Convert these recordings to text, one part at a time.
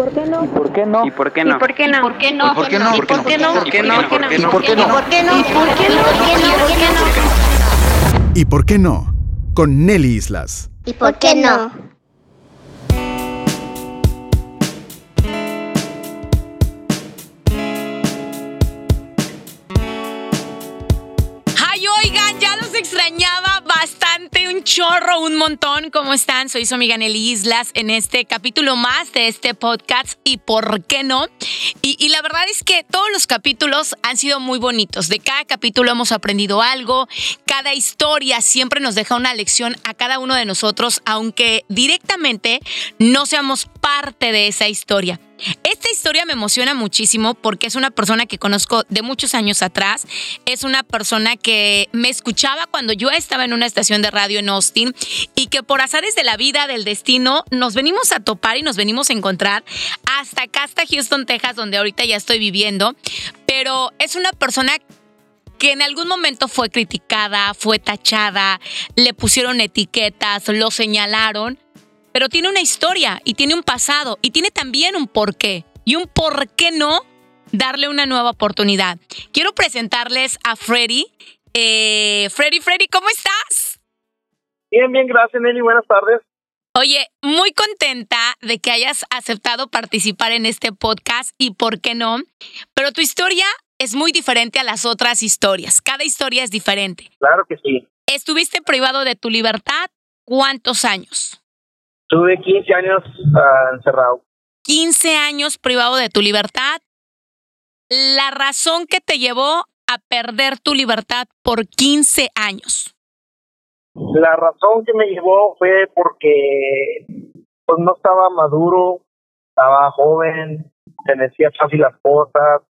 por qué no? ¿Por qué no? ¿Y por qué no? ¿Y por qué no? ¿Por qué no? ¿Por qué no? ¿Por qué no? ¿Por qué no? ¿Por qué no? ¿Y por qué no? ¿Por qué no? ¿Y por qué no? ¿Y por qué no? ¿Y por qué no? Con Nelly Islas. ¿Y por qué no? Un montón. ¿Cómo están? Soy su amiga Nelly Islas en este capítulo más de este podcast y por qué no. Y la verdad es que todos los capítulos han sido muy bonitos. De cada capítulo hemos aprendido algo. Cada historia siempre nos deja una lección a cada uno de nosotros, aunque directamente no seamos parte de esa historia. Esta historia me emociona muchísimo porque es una persona que conozco de muchos años atrás. Es una persona que me escuchaba cuando yo estaba en una estación de radio en Austin y que por azares de la vida, del destino, nos venimos a topar y nos venimos a encontrar hasta acá, hasta Houston, Texas, donde ahorita ya estoy viviendo. Pero es una persona que en algún momento fue criticada, fue tachada, le pusieron etiquetas, lo señalaron, pero tiene una historia y tiene un pasado y tiene también un porqué y un por qué no darle una nueva oportunidad. Quiero presentarles a Freddy. Eh, Freddy, Freddy, ¿cómo estás? Bien, bien, gracias Nelly, buenas tardes. Oye, muy contenta de que hayas aceptado participar en este podcast y por qué no, pero tu historia es muy diferente a las otras historias. Cada historia es diferente. Claro que sí. Estuviste privado de tu libertad cuántos años? Tuve 15 años ah, encerrado. 15 años privado de tu libertad. La razón que te llevó a perder tu libertad por 15 años. La razón que me llevó fue porque pues no estaba maduro, estaba joven, se me hacía fácil las cosas,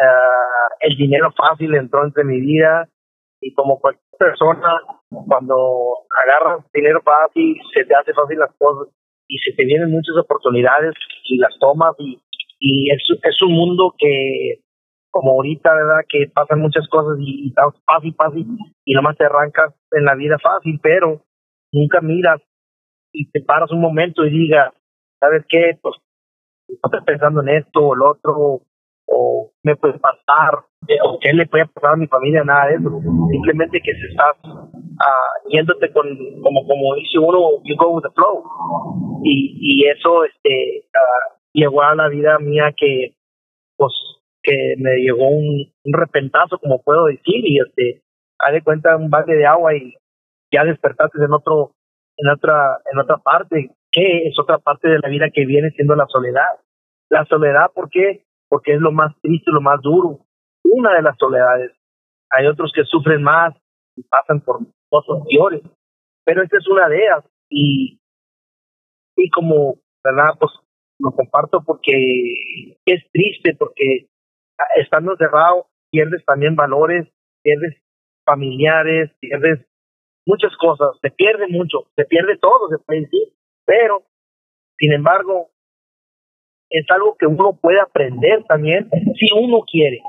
ah, el dinero fácil entró entre mi vida y como cualquier persona, cuando agarras dinero fácil, se te hace fácil las cosas y se te vienen muchas oportunidades y las tomas y, y es, es un mundo que como ahorita, ¿verdad? Que pasan muchas cosas y, y fácil, fácil y nomás te arrancas en la vida fácil, pero nunca miras y te paras un momento y digas, ¿sabes qué? Pues estoy pensando en esto o el otro o me puede pasar, o qué le puede pasar a mi familia, nada de eso. Simplemente que se estás ah, yéndote con, como, como dice uno, you go with the flow. Y, y eso este ah, llegó a la vida mía que, pues, que me llegó un, un repentazo, como puedo decir, y este, haz de cuenta un balde de agua y ya despertaste en otro, en otra, en otra parte, que es otra parte de la vida que viene siendo la soledad. La soledad, ¿por qué? porque es lo más triste, lo más duro. Una de las soledades. Hay otros que sufren más y pasan por cosas peores, pero esta es una de ellas. Y, y como, ¿verdad? Pues lo comparto porque es triste, porque estando cerrado pierdes también valores, pierdes familiares, pierdes muchas cosas, se pierde mucho, se pierde todo, se puede decir, pero sin embargo, es algo que uno puede aprender también si uno quiere.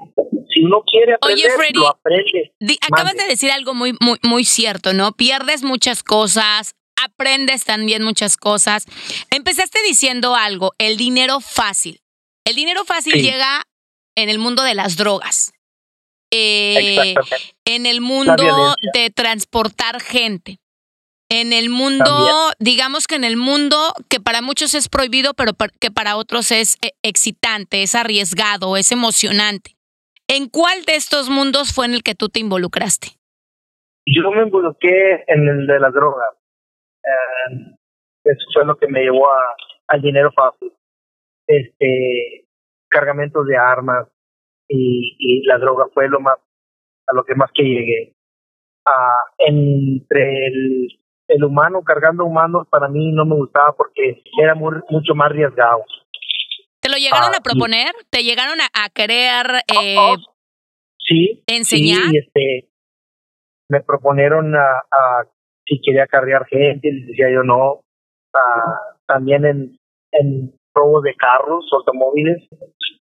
Si uno quiere aprender, Oye, Freddy, lo aprende. Di- acabas de decir algo muy, muy, muy cierto, ¿no? Pierdes muchas cosas, aprendes también muchas cosas. Empezaste diciendo algo, el dinero fácil. El dinero fácil Sí. llega en el mundo de las drogas, eh, en el mundo de transportar gente. En el mundo, También. digamos que en el mundo que para muchos es prohibido, pero que para otros es eh, excitante, es arriesgado, es emocionante. ¿En cuál de estos mundos fue en el que tú te involucraste? Yo me involucré en el de las drogas. Eh, eso fue lo que me llevó a, al dinero fácil. Este, cargamentos de armas y, y la droga fue lo más, a lo que más que llegué. Ah, entre el, el humano cargando humanos para mí no me gustaba porque era muy, mucho más arriesgado. ¿Te lo llegaron Ah, a proponer? ¿Te llegaron a, a querer eh, Oh, sí, enseñar? Sí, este, me proponieron a, a si quería cargar gente, les decía yo no. Ah, también en, en robos de carros, automóviles.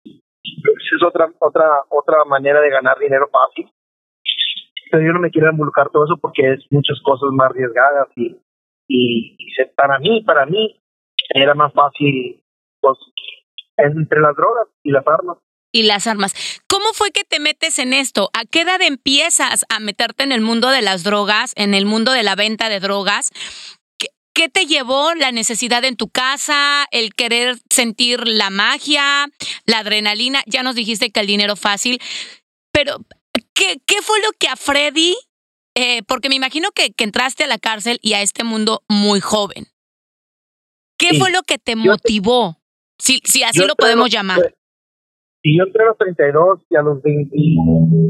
Es otra, otra, otra manera de ganar dinero fácil. Pero yo no me quiero involucrar todo eso porque es muchas cosas más arriesgadas y, y, y para mí, para mí, era más fácil pues entre las drogas y las armas. Y las armas. ¿Cómo fue que te metes en esto? ¿A qué edad empiezas a meterte en el mundo de las drogas, en el mundo de la venta de drogas? ¿Qué, qué te llevó la necesidad en tu casa, el querer sentir la magia, la adrenalina? Ya nos dijiste que el dinero fácil, pero ¿qué, qué fue lo que a Freddy eh, porque me imagino que, que, entraste a la cárcel y a este mundo muy joven. ¿Qué Sí. fue lo que te Yo- motivó? Si, si así Yo lo podemos los- llamar. Y yo entré a los 32 y a los 20,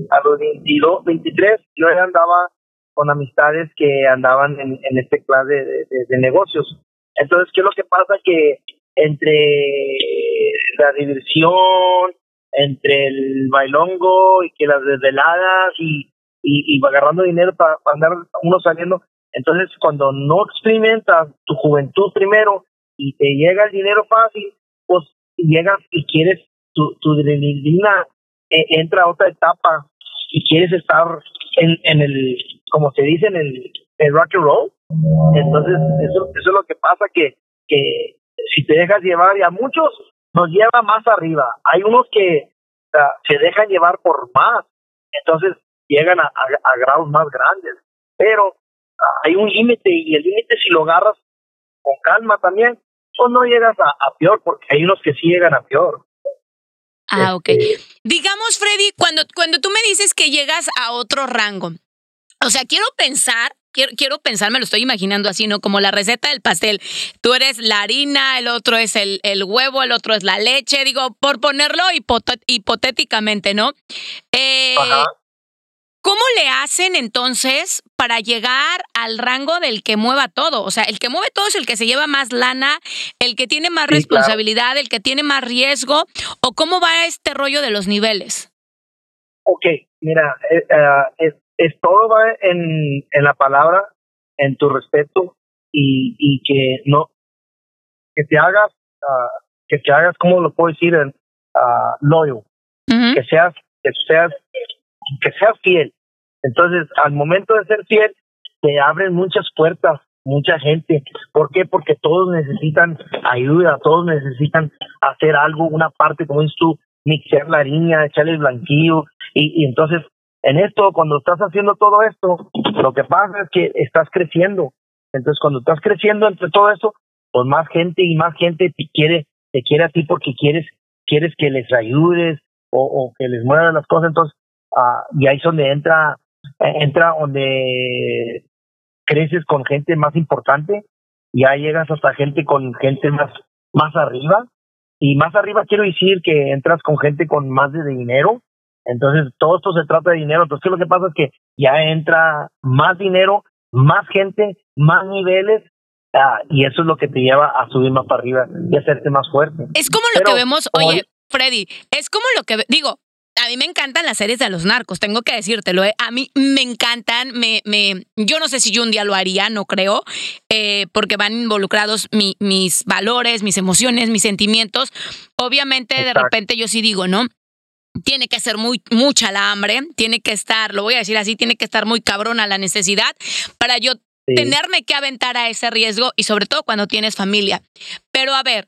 a los 22, 23, yo ya andaba con amistades que andaban en, en este clase de, de- de negocios. Entonces, ¿qué es lo que pasa? Que entre la diversión, entre el bailongo y que las desveladas y, y, y agarrando dinero para andar uno saliendo, entonces cuando no experimentas tu juventud primero y te llega el dinero fácil, pues llegas y quieres tu, tu adrenalina eh, entra a otra etapa y quieres estar en, en el, como se dice, en el, el rock and roll. Entonces, eso, eso es lo que pasa, que, que si te dejas llevar, y a muchos nos lleva más arriba. Hay unos que se dejan llevar por más, entonces llegan a grados más grandes. Pero ah, hay un límite y el límite si lo agarras con calma también, pues no llegas a, a peor, porque hay unos que sí llegan a peor. Ah, ok. Este, Digamos, Freddy, cuando, cuando tú me dices que llegas a otro rango, o sea, quiero pensar, quiero, quiero pensar, me lo estoy imaginando así, ¿no? Como la receta del pastel. Tú eres la harina, el otro es el, el huevo, el otro es la leche, digo, por ponerlo hipotéticamente, ¿no? Eh, Ajá. ¿Cómo le hacen entonces para llegar al rango del que mueva todo? O sea, el que mueve todo es el que se lleva más lana, el que tiene más Sí, claro. responsabilidad, el que tiene más riesgo, o cómo va este rollo de los niveles. Ok, mira, eh, ah, es, es todo va en, en la palabra, en tu respeto y, y que no, que te hagas, ah, que te hagas, ¿cómo lo puedo decir? Uh, loyal, que seas, que seas, que seas fiel. Entonces, al momento de ser fiel, te abren muchas puertas, mucha gente. ¿Por qué? Porque todos necesitan ayuda, todos necesitan hacer algo, una parte, como dices tú, mixear la harina, echarle el blanquillo. Y, y entonces, en esto, cuando estás haciendo todo esto, lo que pasa es que estás creciendo. Entonces, cuando estás creciendo entre todo eso, pues más gente y más gente te quiere, te quiere a ti porque quieres, quieres que les ayudes o, o que les muevas las cosas. Entonces, ah, y ahí es donde entra, entra donde creces con gente más importante, ya llegas hasta gente con gente más, más arriba. Y más arriba quiero decir que entras con gente con más de dinero. Entonces, todo esto se trata de dinero. Entonces, ¿qué lo que pasa? Es que ya entra más dinero, más gente, más niveles, ah, y eso es lo que te lleva a subir más para arriba y hacerte más fuerte. Es como lo Pero, que vemos, oye, Freddy, es como lo que digo. A mí me encantan las series de los narcos, tengo que decírtelo. ¿eh? A mí me encantan, me, me, yo no sé si yo un día lo haría, no creo, eh, porque van involucrados mi- mis valores, mis emociones, mis sentimientos. Obviamente, de repente yo sí digo, ¿no? Tiene que ser muy mucha la hambre, tiene que estar, lo voy a decir así, tiene que estar muy cabrona la necesidad para yo Sí. tenerme que aventar a ese riesgo y sobre todo cuando tienes familia. Pero a ver,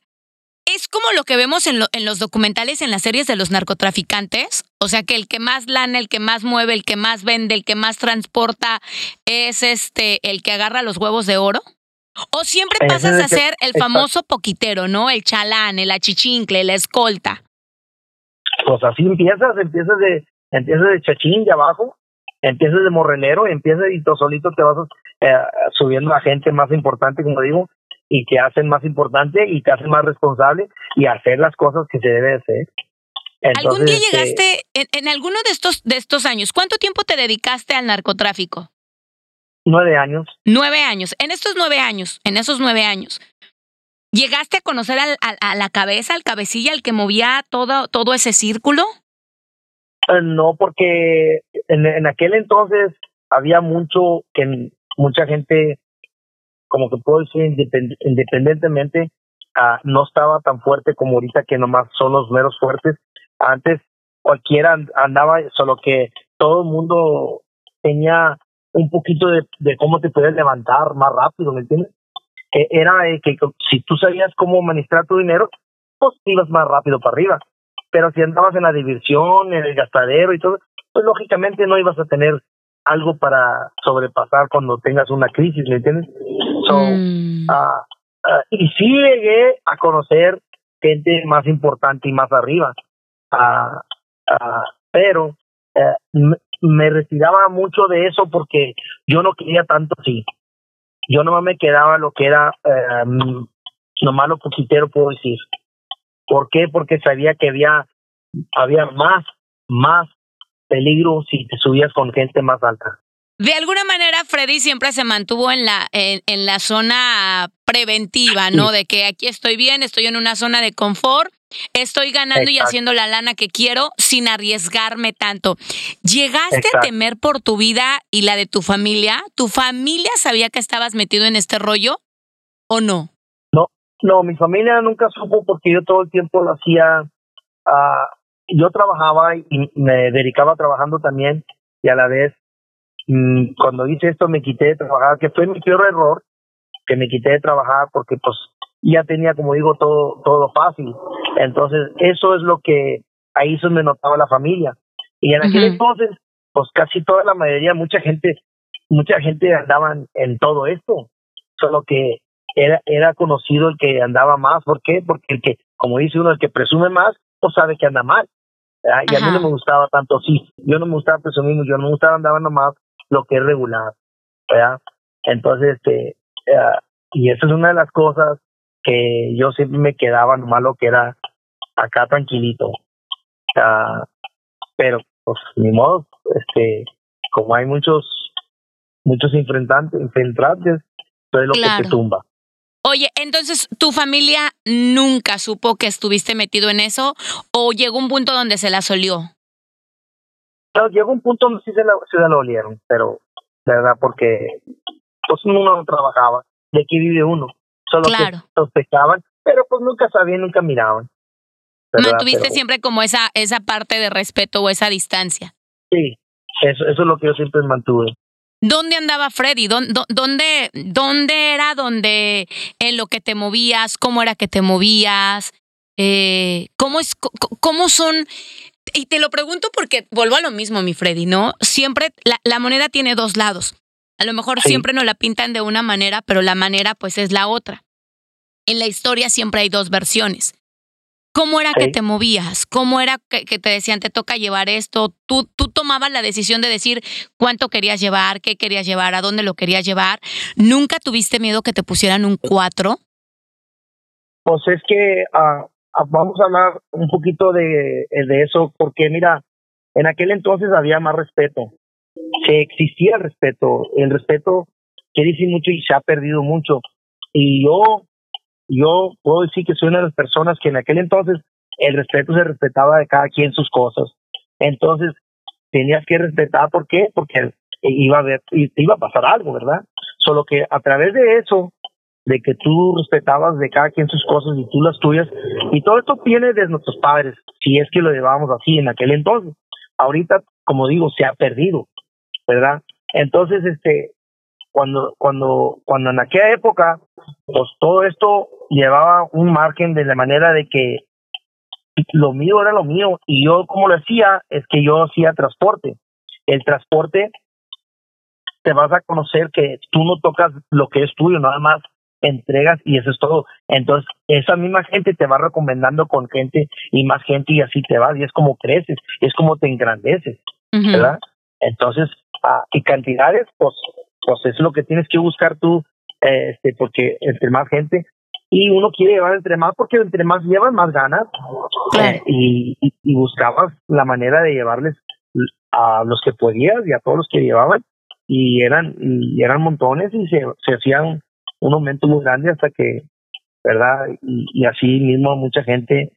es como lo que vemos en, lo- en los documentales, en las series de los narcotraficantes. O sea, que el que más lana, el que más mueve, el que más vende, el que más transporta es este, el que agarra los huevos de oro. O siempre pasas a ser el famoso poquitero, ¿no? El chalán, el achichincle, la escolta. Pues así empiezas, empiezas de, empiezas de chachín de abajo, empiezas de morrenero, empiezas y tú solito te vas eh, subiendo a gente más importante, como digo, y te hacen más importante y te hacen más responsable y hacer las cosas que se debe hacer. ¿Algún día este, llegaste, en, en alguno de estos, de estos años, cuánto tiempo te dedicaste al narcotráfico? nueve años. Nueve años. En estos nueve años, en esos nueve años, ¿llegaste a conocer al, al- a la cabeza, al cabecilla, al que movía todo, todo ese círculo? Eh, No, porque en, en aquel entonces había mucho que mucha gente, como que puedo decir, independ- independientemente, ah, no estaba tan fuerte como ahorita que nomás son los meros fuertes. Antes cualquiera and- andaba, solo que todo el mundo tenía un poquito de, cómo te puedes levantar más rápido, ¿me entiendes? Era eh, que si tú sabías cómo administrar tu dinero, pues ibas más rápido para arriba. Pero si andabas en la diversión, en el gastadero y todo, pues lógicamente no ibas a tener algo para sobrepasar cuando tengas una crisis, ¿me entiendes? So, Mm. ah, ah, y sí llegué a conocer gente más importante y más arriba, ah, pero eh, me- me retiraba mucho de eso porque yo no quería tanto así. Yo nomás me quedaba lo que era, eh, mm, nomás lo poquitero puedo decir. ¿Por qué? Porque sabía que había, había más, más peligro si te subías con gente más alta. De alguna manera, Freddy siempre se mantuvo en la, en, en la zona preventiva, ¿no? De que aquí estoy bien, estoy en una zona de confort, estoy ganando y haciendo la lana que quiero sin arriesgarme tanto. ¿Llegaste a temer por tu vida y la de tu familia? ¿Tu familia sabía que estabas metido en este rollo o no? No, mi familia nunca supo porque yo todo el tiempo lo hacía. ah, yo trabajaba y me dedicaba trabajando también y a la vez mm, cuando hice esto me quité de trabajar, que fue mi peor error, que me quité de trabajar porque pues ya tenía, como digo, todo todo fácil. Entonces eso es lo que ahí es donde notaba la familia. Y en aquel entonces, pues casi toda la mayoría, mucha gente, mucha gente andaban en todo esto, solo que era, era conocido el que andaba más. ¿Por qué? Porque el que, como dice uno, el que presume más, pues sabe que anda mal. ¿verdad? Y a mí no me gustaba tanto así. Yo no me gustaba presumir, yo no me gustaba andar nomás lo que es regular. ¿verdad? Entonces, este, eh, y esa es una de las cosas que yo siempre me quedaba nomás lo que era acá tranquilito. Ah, pero, pues, ni modo, este, como hay muchos, muchos infiltrantes, infiltrantes, eso es lo que te tumba. Oye, entonces, ¿tu familia nunca supo que estuviste metido en eso o llegó un punto donde se la solió? No, llegó un punto donde sí se la, se la olieron, pero, de verdad, porque pues uno no trabajaba, de aquí vive uno, solo Claro. que sospechaban, pero pues nunca sabían, nunca miraban. ¿verdad? Mantuviste Pero, siempre como esa, esa parte de respeto o esa distancia. Sí, eso, eso es lo que yo siempre mantuve. ¿Dónde andaba Freddy? ¿Dó- dó- ¿Dónde, dónde era donde en lo que te movías? ¿Cómo era que te movías? Eh, ¿Cómo es, cómo son? Y te lo pregunto porque vuelvo a lo mismo, mi Freddy, ¿no? Siempre la, la moneda tiene dos lados. A lo mejor Sí. siempre nos la pintan de una manera, pero la manera pues es la otra. En la historia siempre hay dos versiones. ¿Cómo era que te movías? ¿Cómo era que, que te decían te toca llevar esto? ¿Tú, tú tomabas la decisión de decir cuánto querías llevar, qué querías llevar, a dónde lo querías llevar. ¿Nunca tuviste miedo que te pusieran un 4? Pues es que ah, vamos a hablar un poquito de, de eso, porque mira, en aquel entonces había más respeto. Se existía el respeto. El respeto quiere decir mucho y se ha perdido mucho. Y yo, yo puedo decir que soy una de las personas que en aquel entonces el respeto se respetaba de cada quien sus cosas. Entonces, tenías que respetar, ¿por qué? Porque iba a te iba a pasar algo, ¿verdad? Solo que a través de eso, de que tú respetabas de cada quien sus cosas y tú las tuyas. Y todo esto viene de nuestros padres, si es que lo llevábamos así en aquel entonces. Ahorita, como digo, se ha perdido, ¿verdad? Entonces, este, cuando, cuando, cuando en aquella época, pues todo esto llevaba un margen de la manera de que lo mío era lo mío y yo como lo hacía es que yo hacía transporte. El transporte te vas a conocer que tú no tocas lo que es tuyo, nada más entregas y eso es todo. Entonces, esa misma gente te va recomendando con gente y más gente y así te vas y es como creces, es como te engrandeces. ¿verdad? Entonces, ah, y cantidades, pues, pues es lo que tienes que buscar tú, eh, este, porque entre más gente y uno quiere llevar entre más porque entre más llevan más ganas Claro. eh, y, y, y buscabas la manera de llevarles a los que podías y a todos los que llevaban y eran y eran montones y se, se hacían un aumento muy grande hasta que verdad y, y así mismo mucha gente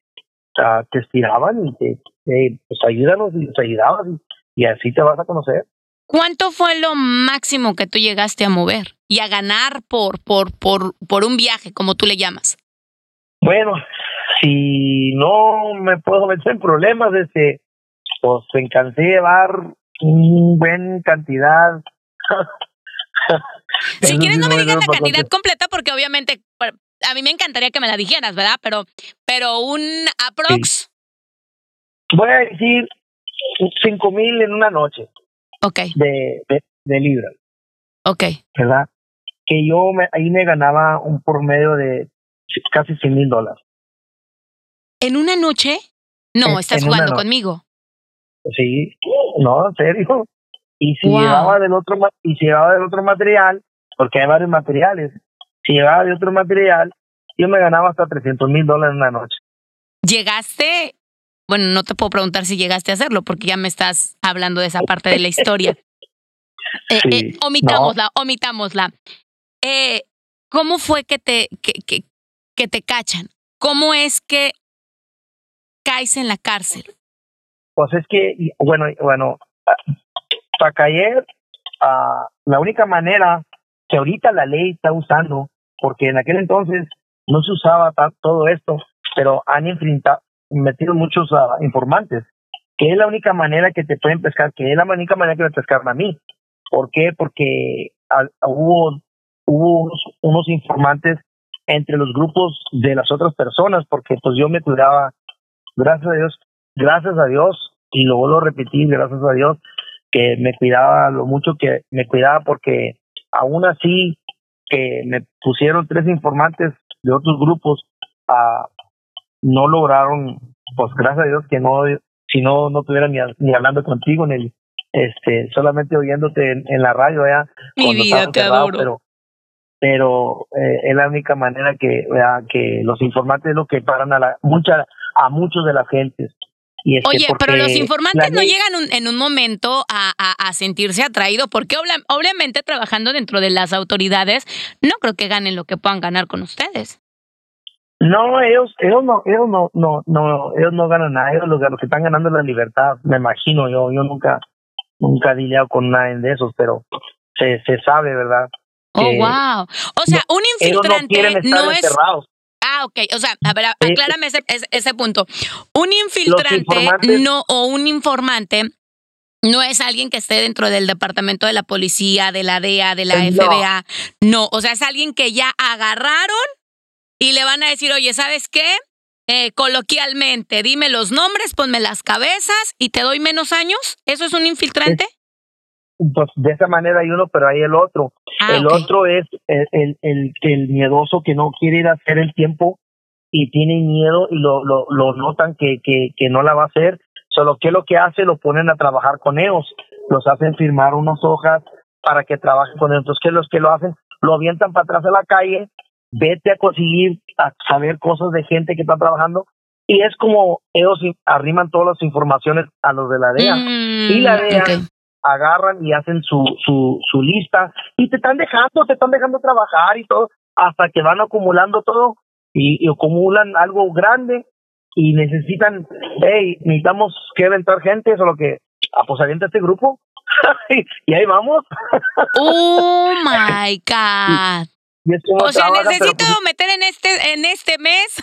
ah, te estiraban y te eh, pues ayúdanos y los ayudabas y, y así te vas a conocer ¿Cuánto fue lo máximo que tú llegaste a mover y a ganar por, por, por, por un viaje, como tú le llamas? bueno si no me puedo meter en problemas este pues me cansé de llevar un buen cantidad Si quieres, no me digas la cantidad completa porque obviamente a mí me encantaría que me la dijeras, ¿verdad? Pero, pero un aprox. Voy a decir cinco mil en una noche Ok, de, de, de libras, ok. ¿verdad? Que yo me, ahí me ganaba un promedio de casi 100 mil dólares. ¿En una noche? No, En- estás en jugando conmigo. Sí, no, en serio. Y si Wow. llevaba del otro y si llevaba del otro material, porque hay varios materiales, si llevaba de otro material, yo me ganaba hasta 300 mil dólares en una noche. Llegaste, bueno, no te puedo preguntar si llegaste a hacerlo porque ya me estás hablando de esa parte de la historia. Eh, Sí, eh, omitámosla, omitámosla. Eh, ¿Cómo fue que te, que, que, que te cachan? ¿Cómo es que caes en la cárcel? Pues es que, bueno, bueno, para caer, ah, la única manera que ahorita la ley está usando, porque en aquel entonces no se usaba todo esto, pero han enfrentado, metido muchos ah, informantes, que es la única manera que te pueden pescar, que es la única manera que me pescaron a mí. ¿Por qué? Porque ah, hubo, hubo unos, unos informantes entre los grupos de las otras personas, porque pues yo me cuidaba, gracias a Dios, gracias a Dios, y lo repetí, gracias a Dios, que me cuidaba lo mucho que me cuidaba, porque aún así que me pusieron tres informantes de otros grupos, ah, no lograron, pues gracias a Dios que no, si no, no estuviera ni, ni hablando contigo, ni este, solamente oyéndote en, en la radio, ya Mi vida, te encerrado, adoro. Pero, pero eh, es la única manera que, ¿verdad? que los informantes es lo que paran a la, mucha, a muchos de las gentes. Y Oye, pero los informantes no ley- llegan un- en un momento a, a- a sentirse atraídos, porque obla- obviamente trabajando dentro de las autoridades, no creo que ganen lo que puedan ganar con ustedes. No, ellos, ellos no, ellos no, no, no, ellos no ganan nada, ellos lo, lo que están ganando es la libertad, me imagino yo, yo nunca, nunca he lidiado con nadie de esos, pero se, se sabe, ¿verdad? Oh, wow. O sea, un no infiltrante estar no es. Ah, ok. O sea, a ver, aclárame ese, ese, ese punto. Un infiltrante no, o un informante no es alguien que esté dentro del departamento de la policía, de la DEA, de la No. FBA. No, o sea, es alguien que ya agarraron y le van a decir, oye, ¿sabes qué? Eh, coloquialmente, dime los nombres, ponme las cabezas y te doy menos años. ¿Eso es un infiltrante? Pues de esa manera hay uno, pero hay el otro. Ah, el otro es el, el, el, el miedoso que no quiere ir a hacer el tiempo y tiene miedo y lo, lo, lo notan que, que, que no la va a hacer. Solo que lo que hace, lo ponen a trabajar con ellos. Los hacen firmar unas hojas para que trabajen con ellos. Entonces, ¿qué los que lo hacen? Lo avientan para atrás a la calle, vete a conseguir, a saber cosas de gente que está trabajando. Y es como ellos arriman todas las informaciones a los de la DEA Mm, y la DEA ok. Agarran y hacen su, su, su lista y te están dejando, te están dejando trabajar y todo, hasta que van acumulando todo y, y acumulan algo grande y necesitan, hey, necesitamos que aventar gente, solo que, ah, pues avienta este grupo y ahí vamos. Oh my God. Es O sea, necesito pues, meter en este, en este mes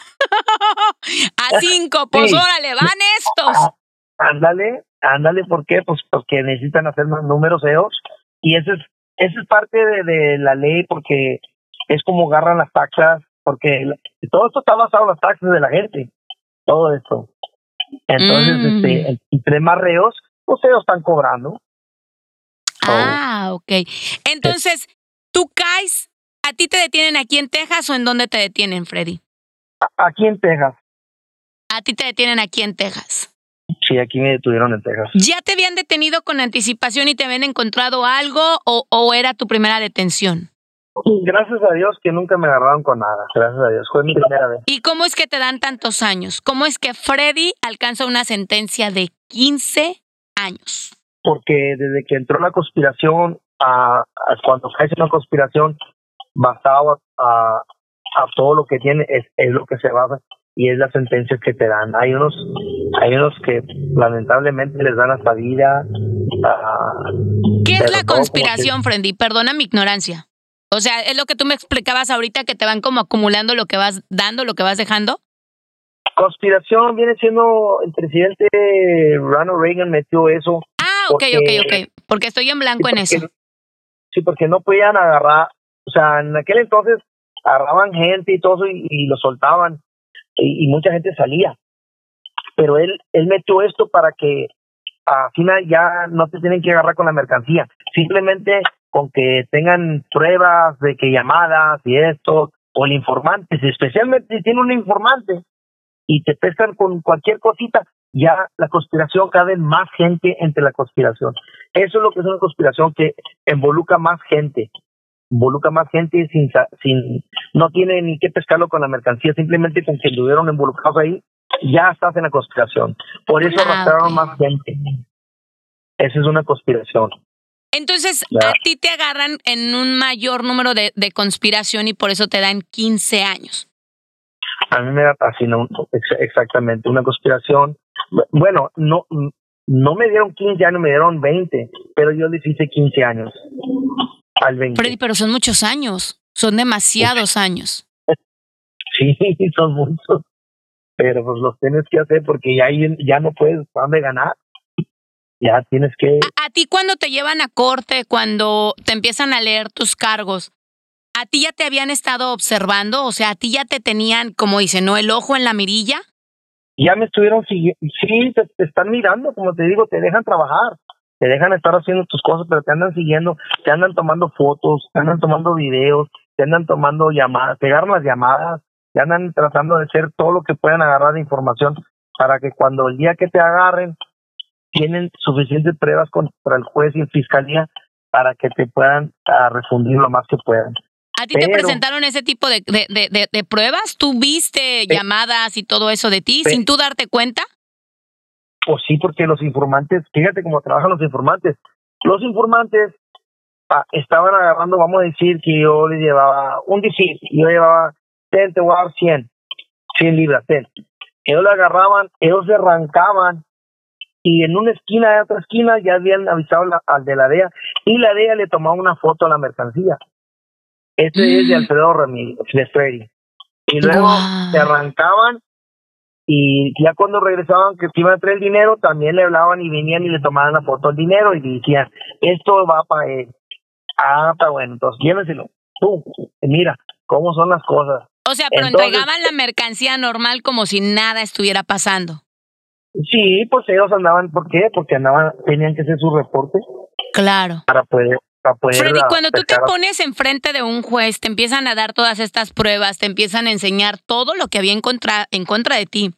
a cinco. Pues Sí. órale, van estos. ándale, ándale, ¿por qué? Pues porque necesitan hacer más números ellos y eso es, eso es parte de, de la ley porque es como agarran las taxas, porque todo esto está basado en las taxas de la gente, todo esto. Entonces, Mm. este, entre más reos, pues ellos están cobrando. Ah, ok. Entonces, tú caes, ¿a ti te detienen aquí en Texas o en dónde te detienen, Freddy? Aquí en Texas, A ti te detienen aquí en Texas. Sí, aquí me detuvieron en Texas. ¿Ya te habían detenido con anticipación y te habían encontrado algo o, o era tu primera detención? Gracias a Dios que nunca me agarraron con nada, gracias a Dios, fue mi primera vez. ¿Y cómo es que te dan tantos años? ¿Cómo es que Freddy alcanza una sentencia de 15 años? porque desde que entró la conspiración, a, a cuando cae una conspiración, basado a, a todo lo que tiene, es, es lo que se basa y es las sentencias que te dan. Hay unos, hay unos que lamentablemente les dan hasta vida. ah, ¿Qué es la conspiración, Freddy? Perdona mi ignorancia. O sea, es lo que tú me explicabas ahorita, que te van como acumulando lo que vas dando, lo que vas dejando. Conspiración viene siendo el presidente Ronald Reagan metió eso. Ah, ok, Porque- ok, ok. Porque estoy en blanco en Sí, eso. porque- Sí, porque no podían agarrar, o sea, en aquel entonces agarraban gente y todo y, y lo soltaban y, y mucha gente salía. Pero él, él metió esto para que al final ya no te tienen que agarrar con la mercancía. Simplemente con que tengan pruebas de que llamadas y esto, o el informante, si especialmente si tiene un informante y te pescan con cualquier cosita, ya la conspiración cabe más gente entre la conspiración. Eso es lo que es una conspiración que involucra más gente, involucra más gente sin, sin no tiene ni que pescarlo con la mercancía, simplemente con que estuvieron involucrados ahí, ya estás en la conspiración. Por eso Ah, arrastraron más gente. Esa es una conspiración. Entonces, Ya. a ti te agarran en un mayor número de, de conspiración y por eso te dan 15 años. A mí me da así, no, ex- exactamente, una conspiración. Bu- Bueno, no, no me dieron 15 años, me dieron 20, pero yo les hice 15 años al 20. Freddy, pero son muchos años. Son demasiados años. Sí, son muchos, pero pues los tienes que hacer porque ya, ya no puedes dónde ganar. Ya tienes que... A, a ti cuando te llevan a corte, cuando te empiezan a leer tus cargos, ¿a ti ya te habían estado observando? O sea, ¿a ti ya te tenían, como dicen, ¿no? El ojo en la mirilla? Ya me estuvieron siguiendo, sí, te, te están mirando, como te digo, te dejan trabajar, te dejan estar haciendo tus cosas, pero te andan siguiendo, te andan tomando fotos, te andan tomando videos, te andan tomando llamadas, te agarran las llamadas, te andan tratando de hacer todo lo que puedan agarrar de información para que cuando el día que te agarren tienen suficientes pruebas contra el juez y fiscalía para que te puedan ah, refundir lo más que puedan. ¿A ti te presentaron ese tipo de, de, de- de- de pruebas? ¿Tú viste llamadas y todo eso de ti sin tú darte cuenta? O sí, porque los informantes, fíjate cómo trabajan los informantes. Los informantes estaban agarrando, vamos a decir que yo les llevaba, un decir, yo llevaba, ten, te voy a dar 100, 100 libras, ten. Ellos le agarraban, ellos se arrancaban y en una esquina de otra esquina ya habían avisado la- al de la DEA y la DEA le tomaba una foto a la mercancía. Este es de Mm. Alfredo Ramírez, de Freddy. Y luego se arrancaban y ya cuando regresaban que iban a traer el dinero, también le hablaban y venían y le tomaban la foto al dinero y le decían, esto va para él. Ah, está bueno, entonces llévenselo. Tú, mira cómo son las cosas. O sea, pero Entonces- entregaban la mercancía normal como si nada estuviera pasando. Sí, pues ellos andaban, ¿por qué? Porque andaban, tenían que hacer su reporte Claro. para poder, para poder. Freddy, cuando tú te pones enfrente de un juez, te empiezan a dar todas estas pruebas, te empiezan a enseñar todo lo que había en contra, en contra de ti.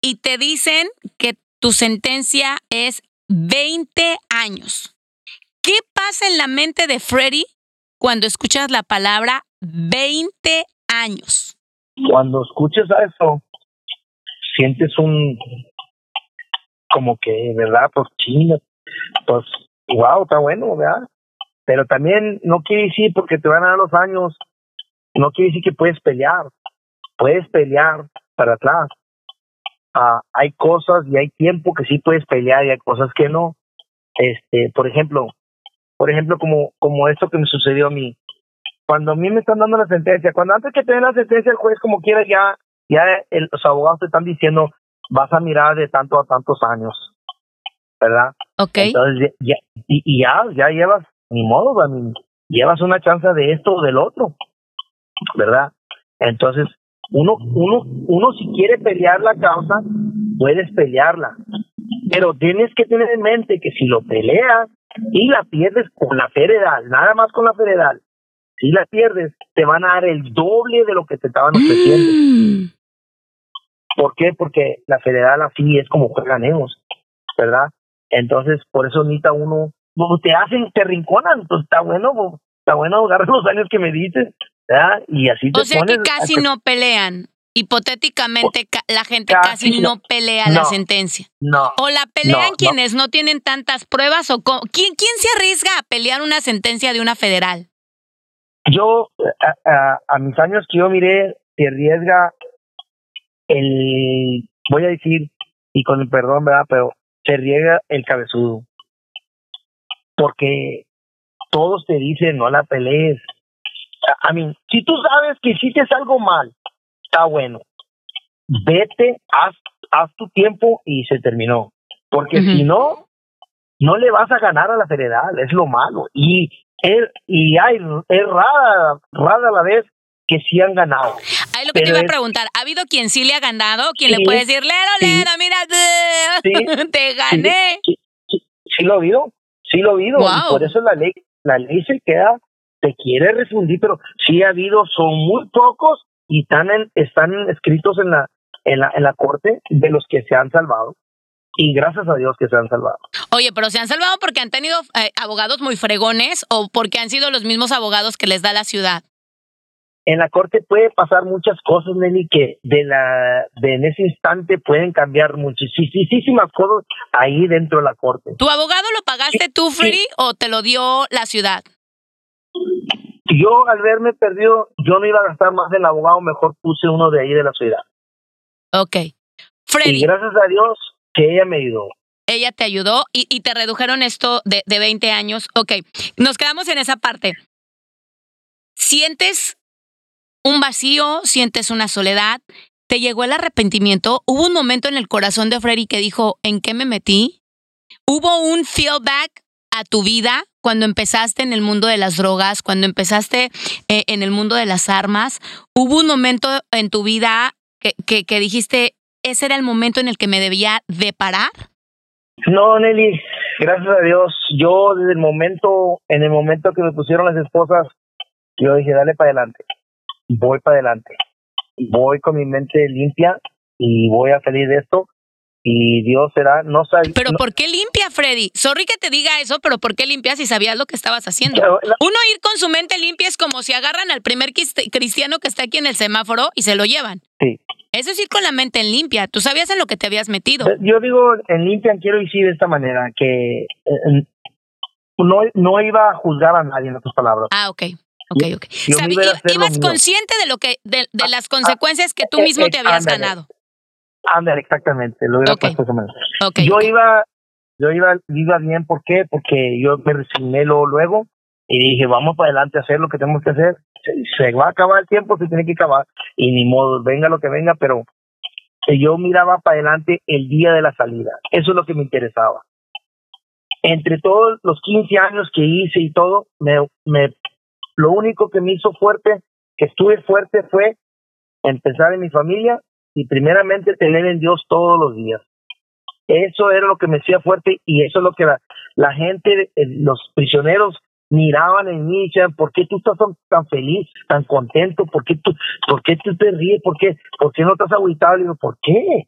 Y te dicen que tu sentencia es 20 años. ¿Qué pasa en la mente de Freddy cuando escuchas la palabra 20 años? cuando escuches a eso, sientes un, como que, ¿verdad? Pues chinga, pues, wow, está bueno, ¿verdad? Pero también no quiere decir porque te van a dar los años, no quiere decir que puedes pelear, puedes pelear para atrás. Ah, hay cosas y hay tiempo que sí puedes pelear y hay cosas que no. Este, por ejemplo, por ejemplo, como, como esto que me sucedió a mí, cuando a mí me están dando la sentencia, cuando antes que te den la sentencia el juez como quiera ya, ya el- los abogados te están diciendo vas a mirar de tanto a tantos años, ¿verdad? ¿Ok? Entonces ya, ya- y, y ya, ya llevas, ni modo, Dani, llevas una chance de esto o del otro, ¿verdad? Entonces, uno, uno, uno si quiere pelear la causa, puedes pelearla, pero tienes que tener en mente que si lo peleas y la pierdes con la federal, nada más con la federal, si la pierdes, te van a dar el doble de lo que te estaban ofreciendo. Mm. ¿Por qué? Porque la federal así es como juegan ellos, ¿verdad? Entonces, por eso necesita uno, te hacen, te rinconan, pues está bueno, está bueno agarrar los años que me dices, ¿verdad? Y así te O sea que pones casi hasta- no pelean. Hipotéticamente, ca- la gente Casi casi no no. pelea la sentencia. No, ¿O la pelean no. quienes no tienen tantas pruebas? o? ¿Quién, ¿Quién se arriesga a pelear una sentencia de una federal? yo, a, a- a mis años que yo miré, se arriesga el, voy a decir, y con el perdón, ¿verdad? Pero se arriesga el cabezudo. Porque todos te dicen, no la pelees. A- mí, si tú sabes que hiciste algo mal, está bueno. Vete, haz, haz tu tiempo y se terminó. Porque si no, no le vas a ganar a la federal, es lo malo. Y es, y hay, es rara, rara la vez que sí han ganado. Ahí lo que te iba a preguntar, ¿ha habido quien sí le ha ganado? ¿Quien le puede decir, Lero, sí. Lero, mira, Sí, te gané? Sí, lo oído, sí lo he oído. Wow. Y por eso la ley, la ley se queda, se quiere refundir, pero sí ha habido, son muy pocos y están, en- están escritos en la, en, la, en la corte de los que se han salvado. Y gracias a Dios que se han salvado. Oye, pero se han salvado porque han tenido eh, abogados muy fregones o porque han sido los mismos abogados que les da la ciudad. En la corte puede pasar muchas cosas, Nelly, que de la de en ese instante pueden cambiar muchísimas cosas ahí dentro de la corte. ¿Tu abogado lo pagaste tú, Freddy, o te lo dio la ciudad? Yo al verme perdido, yo no iba a gastar más del abogado, mejor puse uno de ahí de la ciudad. Ok. Y Freddy, gracias a Dios que ella me ayudó. ella te ayudó y, y te redujeron esto de, de 20 años. Ok, nos quedamos en esa parte. ¿Sientes un vacío? ¿Sientes una soledad? ¿Te llegó el arrepentimiento? ¿Hubo un momento en el corazón de Freddy que dijo, ¿en qué me metí? ¿Hubo un feedback a tu vida cuando empezaste en el mundo de las drogas, cuando empezaste eh, en el mundo de las armas? ¿Hubo un momento en tu vida que, que, que dijiste, ese era el momento en el que me debía de parar? No, Nelly, gracias a Dios, yo desde el momento, en el momento que me pusieron las esposas, yo dije, dale para adelante, voy para adelante, voy con mi mente limpia y voy a salir de esto y Dios será, no sabía. Pero ¿por qué limpia, Freddy? Sorry que te diga eso, pero ¿por qué limpia si sabías lo que estabas haciendo? Uno ir con su mente limpia es como si agarran al primer cristiano que está aquí en el semáforo y se lo llevan. Sí. Eso es ir con la mente limpia. Tú sabías en lo que te habías metido. Yo digo, en limpia quiero decir de esta manera, que eh, no, no iba a juzgar a nadie en otras palabras. Ah, ok. Ok, ok. Yo lo ibas mío. consciente de lo que, de, de las consecuencias que tú eh, mismo eh, te habías ándale. ganado. Ándale, exactamente, lo hubiera Ok. puesto de esa manera. Ok. Yo iba, yo iba, iba bien, ¿por qué? Porque yo me resigné luego, luego y dije, vamos para adelante a hacer lo que tenemos que hacer. Se, se va a acabar el tiempo, se tiene que acabar y ni modo, venga lo que venga, pero yo miraba para adelante el día de la salida. Eso es lo que me interesaba. Entre todos los 15 años que hice y todo, me, me, lo único que me hizo fuerte, que estuve fuerte, fue empezar en mi familia y primeramente tener en Dios todos los días. Eso era lo que me hacía fuerte y eso es lo que la, la gente, eh, los prisioneros miraban en mí y decían, ¿por qué tú estás tan, tan feliz, tan contento? ¿Por qué, tú, ¿Por qué tú te ríes? ¿Por qué, ¿Por qué no estás agüitado? Le digo, ¿por qué?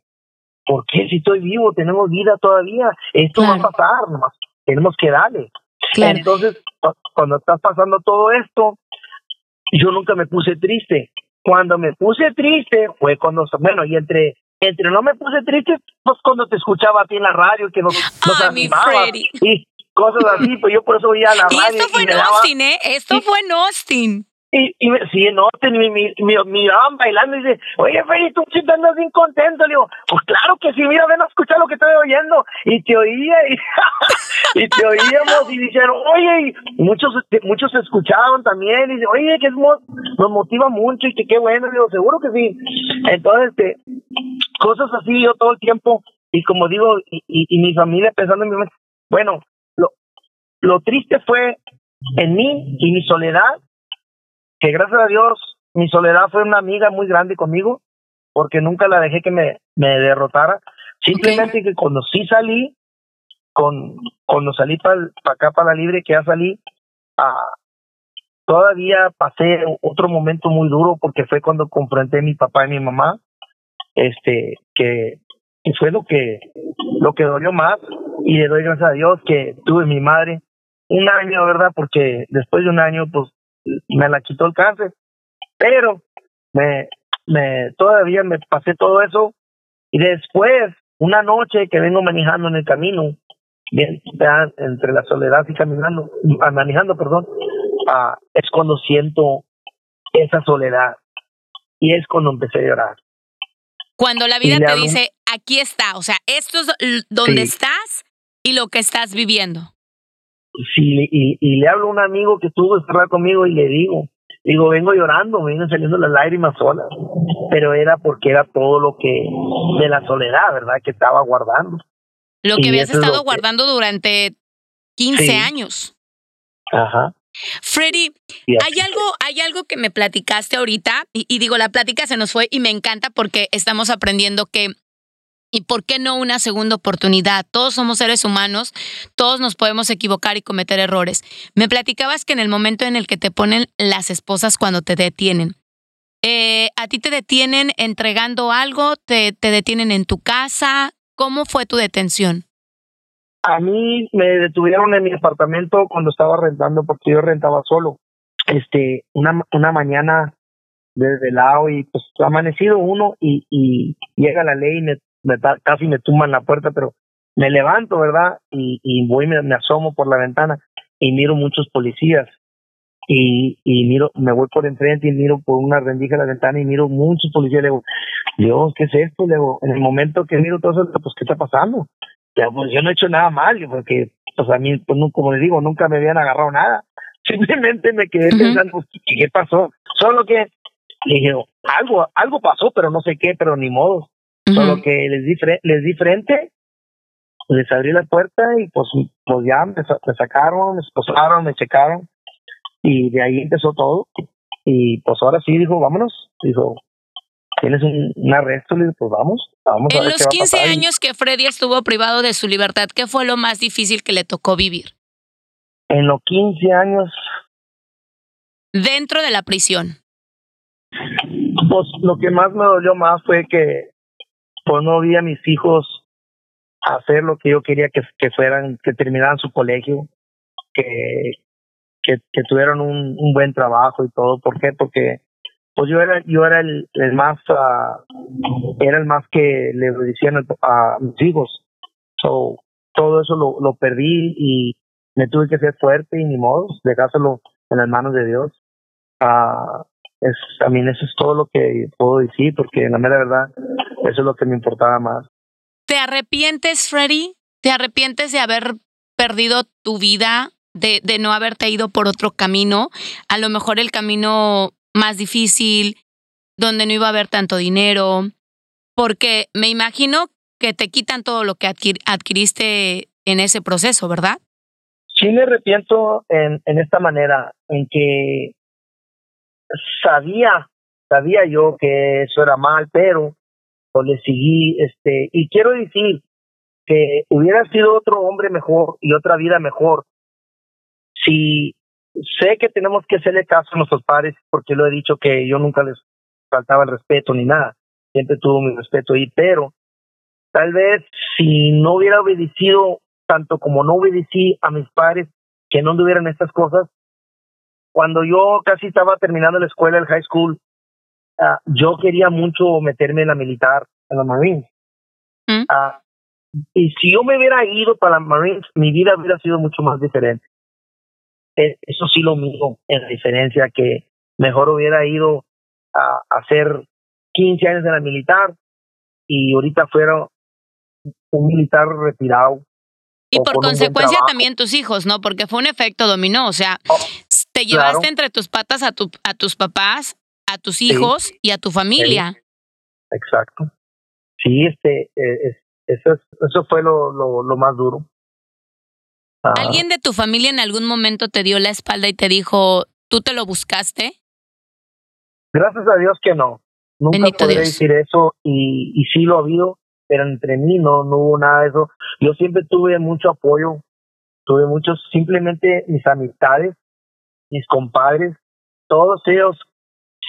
¿Por qué? Si estoy vivo, tenemos vida todavía. Esto va Claro. a pasar, nomás. Tenemos que darle. Claro. Entonces, cu- cuando estás pasando todo esto, yo nunca me puse triste. Cuando me puse triste fue cuando, bueno, y entre entre no me puse triste, pues cuando te escuchaba a ti en la radio, que nos, nos animabas Freddy. y cosas así, pues yo por eso oía la Y radio esto fue y en me daba, Austin, ¿eh? Esto Sí. fue en Austin. Y, y me- sí, Austin, mi, mi, mi, miraban bailando y dice, oye, Freddy, tú andas bien contento. Le digo, pues claro que sí, mira, ven a escuchar lo que estoy oyendo. Y te oía y, te oíamos y dijeron, oye, y muchos, muchos escuchaban también y dicen, oye, que es mo- nos motiva mucho y que qué bueno. Le digo, seguro que sí. Entonces, este, cosas así yo todo el tiempo y como digo, y, y, y mi familia pensando en mi mente, bueno, lo, lo triste fue en mí y mi soledad que gracias a Dios mi soledad fue una amiga muy grande conmigo porque nunca la dejé que me, me derrotara. Simplemente que cuando sí salí, con, cuando salí para acá, para la libre, que ya salí, ah, todavía pasé otro momento muy duro porque fue cuando confronté a mi papá y mi mamá, este, que, que fue lo que, lo que dolió más y le doy gracias a Dios que tuve mi madre un año, ¿verdad? Porque después de un año, pues, me la quitó el cáncer, pero me, me, todavía me pasé todo eso y después, una noche que vengo manejando en el camino, bien, ya entre la soledad y caminando, ah, manejando, perdón, ah, es cuando siento esa soledad y es cuando empecé a llorar. Cuando la vida te dice, aquí está, o sea, esto es donde Sí. estás y lo que estás viviendo. Sí, y, y le hablo a un amigo que estuvo encerrado conmigo y le digo, digo, vengo llorando, me vienen saliendo las lágrimas solas, pero era porque era todo lo que, de la soledad, ¿verdad? Que estaba guardando. Lo que Y habías es estado que- guardando durante 15 Sí. años. Ajá. Freddy, hay algo, hay algo que me platicaste ahorita, y, y digo, la plática se nos fue y me encanta porque estamos aprendiendo que ¿Y por qué no una segunda oportunidad? Todos somos seres humanos, todos nos podemos equivocar y cometer errores. Me platicabas que en el momento en el que te ponen las esposas cuando te detienen, eh, ¿a ti te detienen entregando algo? ¿Te, ¿Te detienen en tu casa? ¿Cómo fue tu detención? A mí me detuvieron en mi apartamento cuando estaba rentando porque yo rentaba solo. Este, una, una mañana desvelado y pues amanecido uno y, y llega la ley y me, me casi me tumban la puerta, pero me levanto, ¿verdad? Y, y voy, me, me asomo por la ventana y miro muchos policías y, y miro, me voy por enfrente y miro por una rendija de la ventana y miro muchos policías. Le digo, Dios, ¿qué es esto? Le digo, en el momento que miro todo eso, pues, ¿qué está pasando? Digo, pues yo no he hecho nada mal, porque, pues a mí, pues, no- como le digo, nunca me habían agarrado nada. Simplemente me quedé Ujú. pensando, pues, ¿qué, qué pasó? Solo que, le dije, algo, algo pasó, pero no sé qué, pero ni modo. Solo Ujú. que les di, les di frente, les abrí la puerta y pues, pues ya me, me sacaron, me esposaron, me checaron y de ahí empezó todo. Y pues ahora sí dijo, vámonos. Dijo, tienes un, un arresto, le dije, pues vamos, vamos a En ver los qué va a 15 pasar. Años que Freddy estuvo privado de su libertad, ¿qué fue lo más difícil que le tocó vivir? En los 15 años, Dentro de la prisión. pues lo que más me dolió más fue que pues no vi a mis hijos hacer lo que yo quería que, que fueran, que terminaran su colegio, que, que, tuvieran un, un buen trabajo y todo. ¿Por qué? Porque pues yo era yo era el, más ah, era el más que le decían a mis hijos. So, todo eso lo, lo perdí y me tuve que ser fuerte y ni modo, dejárselo en las manos de Dios. Ah, es también eso es todo lo que puedo decir porque la mera verdad eso es lo que me importaba más ¿Te arrepientes, Freddy? ¿Te arrepientes de haber perdido tu vida, de, de no haberte ido por otro camino? A lo mejor el camino más difícil, donde no iba a haber tanto dinero, porque me imagino que te quitan todo lo que adquir- adquiriste en ese proceso, ¿verdad? sí me arrepiento en, en esta manera en que sabía sabía yo que eso era mal pero pues le seguí este y quiero decir que hubiera sido otro hombre mejor y otra vida mejor. Si sé que tenemos que hacerle caso a nuestros padres porque lo he dicho que yo nunca les faltaba el respeto ni nada siempre tuvo mi respeto ahí pero tal vez si no hubiera obedecido tanto como no obedecí a mis padres que no tuvieran estas cosas cuando yo casi estaba terminando la escuela el high school ah, yo quería mucho meterme en la militar en la Marines ¿Mm? Ah, y si yo me hubiera ido para la Marines mi vida hubiera sido mucho más diferente Eh, eso sí lo mismo en la diferencia que mejor hubiera ido a, hacer 15 años en la militar y ahorita fuera un militar retirado Y por consecuencia también tus hijos, ¿no? Porque fue un efecto dominó, o sea, Oh, te llevaste claro. entre tus patas a, tu, a tus papás, a tus hijos y a tu familia. Exacto. Sí, este, eh, es- eso, es- eso fue lo, lo, lo más duro. Ah, ¿Alguien de tu familia en algún momento te dio la espalda y te dijo, tú te lo buscaste? gracias a Dios que no. Nunca Bendito podré Dios. decir eso y, y sí lo ha habido, pero entre mí no, no hubo nada de eso. Yo siempre tuve mucho apoyo, tuve muchos, simplemente mis amistades, mis compadres, todos ellos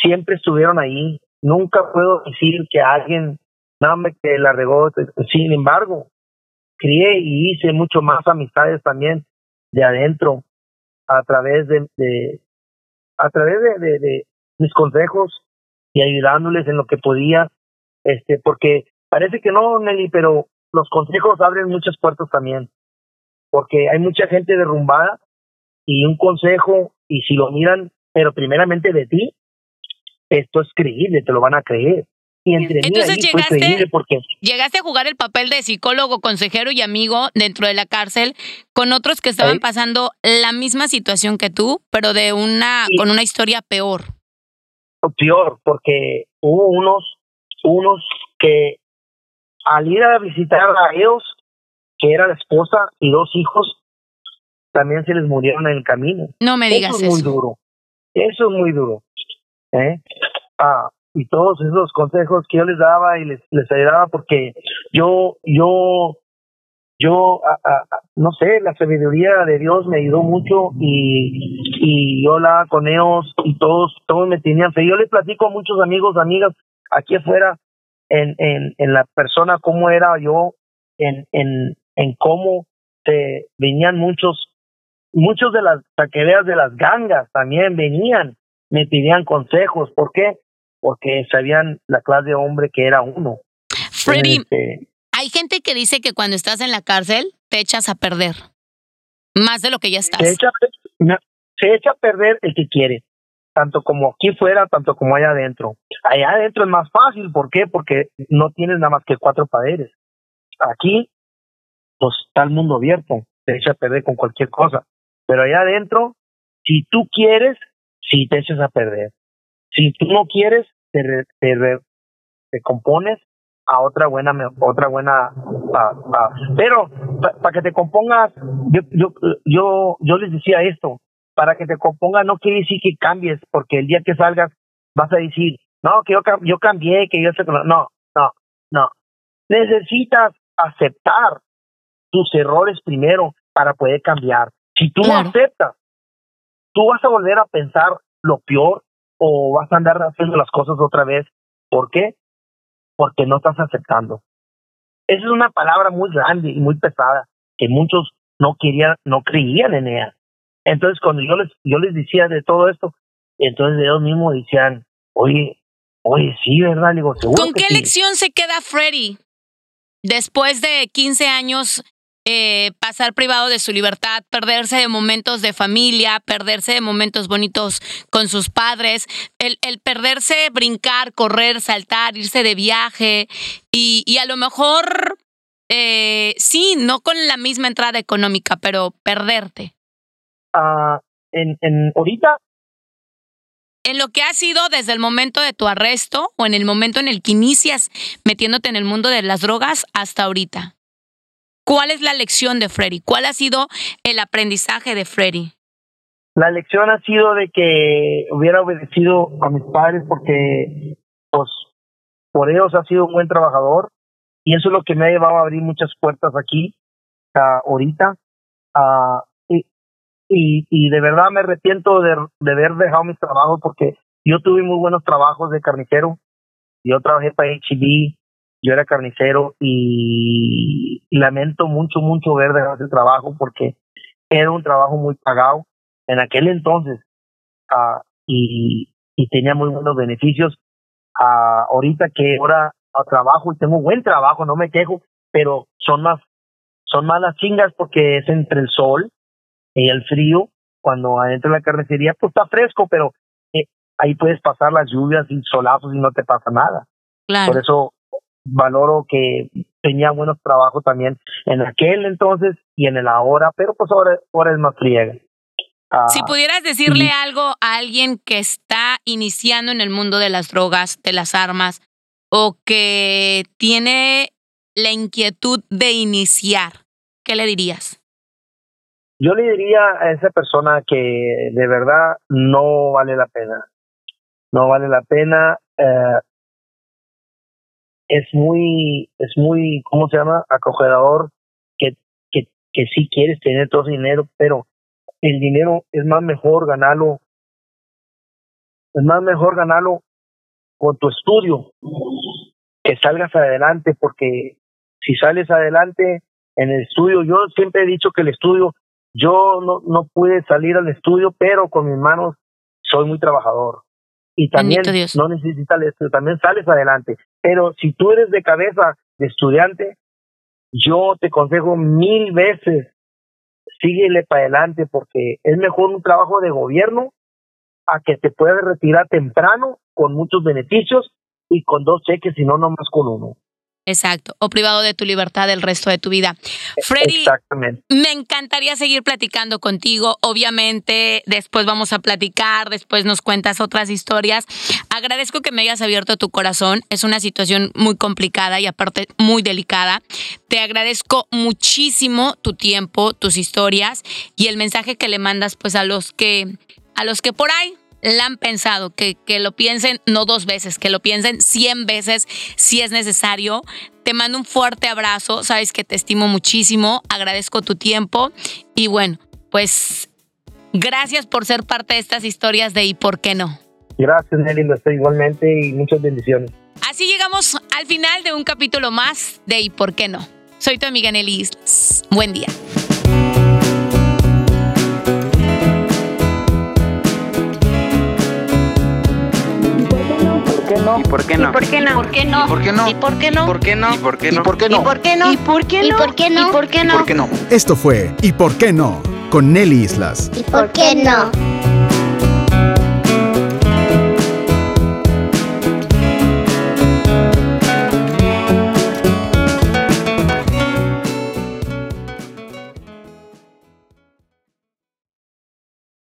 siempre estuvieron ahí. Nunca puedo decir que alguien, más que la regó. Sin embargo, crié y hice mucho más amistades también de adentro a través de, a través de, de mis consejos y ayudándoles en lo que podía este porque parece que no Nelly pero los consejos abren muchas puertas también porque hay mucha gente derrumbada y un consejo y si lo miran pero primeramente de ti esto es creíble te lo van a creer y entre mí Entonces fue llegaste- creíble porque Llegaste a jugar el papel de psicólogo, consejero y amigo dentro de la cárcel con otros que estaban pasando la misma situación que tú, pero de una Sí. con una historia peor. peor porque hubo unos unos que al ir a visitar a ellos que era la esposa y dos hijos también se les murieron en el camino. No me digas eso. Es muy duro. Eso es muy duro. ¿eh? Ah, y todos esos consejos que yo les daba y les, les ayudaba porque yo, yo, yo, no sé, la sabiduría de Dios me ayudó mucho y, y yo hablaba con ellos y todos, todos me tenían fe. Yo les platico a muchos amigos, amigas aquí afuera en, en, en la persona, cómo era yo, en, en, en cómo se venían muchos, muchos de las taquereas de las gangas también venían, me pedían consejos. ¿Por qué? Porque sabían la clase de hombre que era uno. Freddy, este, hay gente que dice que cuando estás en la cárcel te echas a perder, más de lo que ya estás. Se echa, se echa a perder el que quiere tanto como aquí fuera, tanto como allá adentro. Allá adentro es más fácil, ¿por qué? Porque no tienes nada más que cuatro paredes. Aquí, pues está el mundo abierto, te echa a perder con cualquier cosa. Pero allá adentro, si tú quieres, sí te echas a perder. Si tú no quieres, te, te, te compones a otra buena, otra buena, pero para que te compongas, yo, yo, yo, yo les decía esto, para que te compongas no quiere decir que cambies, porque el día que salgas vas a decir, no, que yo, yo cambié, que yo no, no, no. Necesitas aceptar tus errores primero para poder cambiar. Si tú no aceptas, tú vas a volver a pensar lo peor o vas a andar haciendo las cosas otra vez. ¿Por qué? Porque no estás aceptando. Esa es una palabra muy grande y muy pesada que muchos no querían, no creían en ella. Entonces, cuando yo les, yo les decía de todo esto, entonces ellos mismos decían, oye, oye, sí, ¿verdad? Digo, ¿seguro ¿Con qué lección se queda Freddy después de 15 años eh, pasar privado de su libertad, perderse de momentos de familia, perderse de momentos bonitos con sus padres, el, el perderse, brincar, correr, saltar, irse de viaje y, y a lo mejor, eh, sí, no con la misma entrada económica, pero perderte en, en ahorita. En lo que ha sido desde el momento de tu arresto o en el momento en el que inicias metiéndote en el mundo de las drogas hasta ahorita. ¿Cuál es la lección de Freddy? ¿Cuál ha sido el aprendizaje de Freddy? La lección ha sido de que hubiera obedecido a mis padres porque, pues, por ellos ha sido un buen trabajador y eso es lo que me ha llevado a abrir muchas puertas aquí, ahorita. Y, de verdad me arrepiento de, haber dejado mis trabajos porque yo tuve muy buenos trabajos de carnicero. Yo trabajé para HB, yo era carnicero y, lamento mucho, mucho ver dejado ese trabajo porque era un trabajo muy pagado en aquel entonces uh, y, y tenía muy buenos beneficios. Uh, ahorita que ahora trabajo y tengo buen trabajo, no me quejo, pero son más, son más las chingas porque es entre el sol y el frío, cuando adentro de la carnicería, pues está fresco, pero eh, ahí puedes pasar las lluvias y solazos y no te pasa nada. Por eso valoro que tenía buenos trabajos también en aquel entonces y en el ahora, pero pues ahora, ahora es más friega. Ah, si pudieras decirle algo a alguien que está iniciando en el mundo de las drogas, de las armas, o que tiene la inquietud de iniciar, ¿qué le dirías? Yo le diría a esa persona que de verdad no vale la pena. No vale la pena. Eh, es muy, es muy, ¿cómo se llama? Acogedor que, que, que sí quieres tener todo ese dinero, pero el dinero es más mejor ganarlo, es más mejor ganarlo con tu estudio, que salgas adelante, porque si sales adelante en el estudio, yo siempre he dicho que el estudio yo no, no pude salir al estudio, pero con mis manos soy muy trabajador. Y también no necesitas el estudio, también sales adelante. Pero si tú eres de cabeza de estudiante, yo te aconsejo mil veces, síguele para adelante porque es mejor un trabajo de gobierno a que te puedas retirar temprano con muchos beneficios y con dos cheques y no nomás con uno. Exacto, o privado de tu libertad el resto de tu vida. Freddy, me encantaría seguir platicando contigo. Obviamente, después vamos a platicar, después nos cuentas otras historias. Agradezco que me hayas abierto tu corazón. Es una situación muy complicada y aparte muy delicada. Te agradezco muchísimo tu tiempo, tus historias y el mensaje que le mandas pues a los que a los que por ahí la han pensado, que, que lo piensen no dos veces, que lo piensen cien veces si es necesario. Te mando un fuerte abrazo, sabes que te estimo muchísimo, agradezco tu tiempo y bueno, pues gracias por ser parte de estas historias de ¿y por qué no? Gracias, Nelly, lo estoy igualmente y muchas bendiciones. Así llegamos al final de un capítulo más de ¿y por qué no? Soy tu amiga Nelly Islas. Buen día. No? ¿Y por qué no? ¿Por qué no? ¿Por qué no? ¿Por qué no? ¿Y por qué no? ¿Por qué no? ¿Y por qué no? ¿Y por qué no? ¿Y por qué no? ¿Y por qué no? ¿Y por qué no? ¿Y por qué no? ¿Y por qué no? Esto fue ¿Y por qué no? con Nelly Islas. ¿Y por qué no?